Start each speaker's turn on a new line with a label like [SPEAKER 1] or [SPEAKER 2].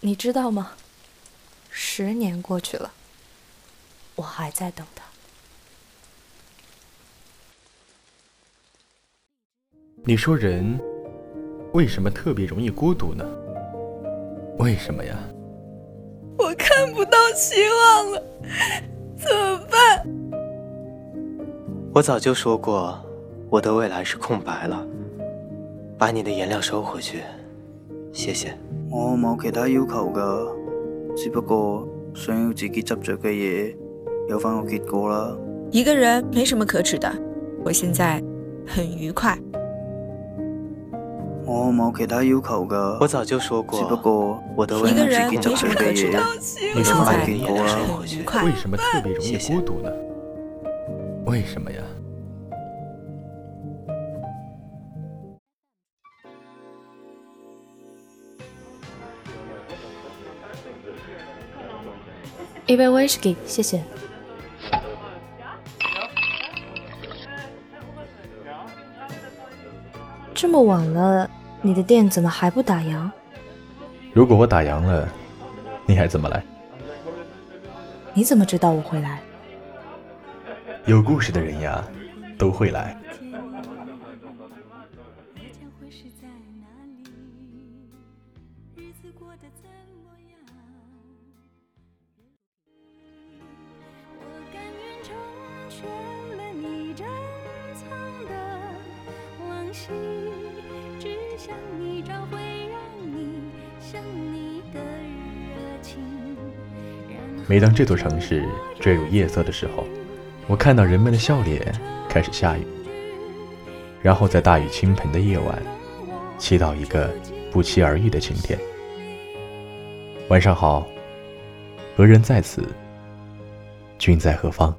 [SPEAKER 1] 你知道吗？十年过去了，我还在等他。
[SPEAKER 2] 你说人为什么特别容易孤独呢？为什么呀？
[SPEAKER 1] 我看不到希望了，怎么办？
[SPEAKER 3] 我早就说过，我的未来是空白了。把你的颜料收回去，谢谢。
[SPEAKER 4] 我冇其他要求噶，只不过想要自己执着嘅嘢有翻个结果啦。
[SPEAKER 5] 一个人没什么可耻的，我现在很愉快。
[SPEAKER 4] 我冇其他要求噶，
[SPEAKER 3] 我早就说过，
[SPEAKER 4] 只不过
[SPEAKER 3] 我的未
[SPEAKER 5] 一个
[SPEAKER 3] 来
[SPEAKER 5] 人没什么可耻的，
[SPEAKER 2] 你
[SPEAKER 5] 现在。很愉快
[SPEAKER 2] 为。什么特别容易孤独呢？为什么呀？
[SPEAKER 1] 一杯威士忌，谢谢。这么晚了，你的店怎么还不打烊？
[SPEAKER 2] 如果我打烊了，你还怎么来？
[SPEAKER 1] 你怎么知道我会来？
[SPEAKER 2] 有故事的人呀，都会来。
[SPEAKER 6] 日子过得怎么样？全了你珍藏的往昔，只想你找回让你想你的热情。
[SPEAKER 2] 每当这座城市坠入夜色的时候，我看到人们的笑脸开始下雨，然后在大雨倾盆的夜晚，祈祷一个不期而遇的晴天。晚上好，何人在此？君在何方？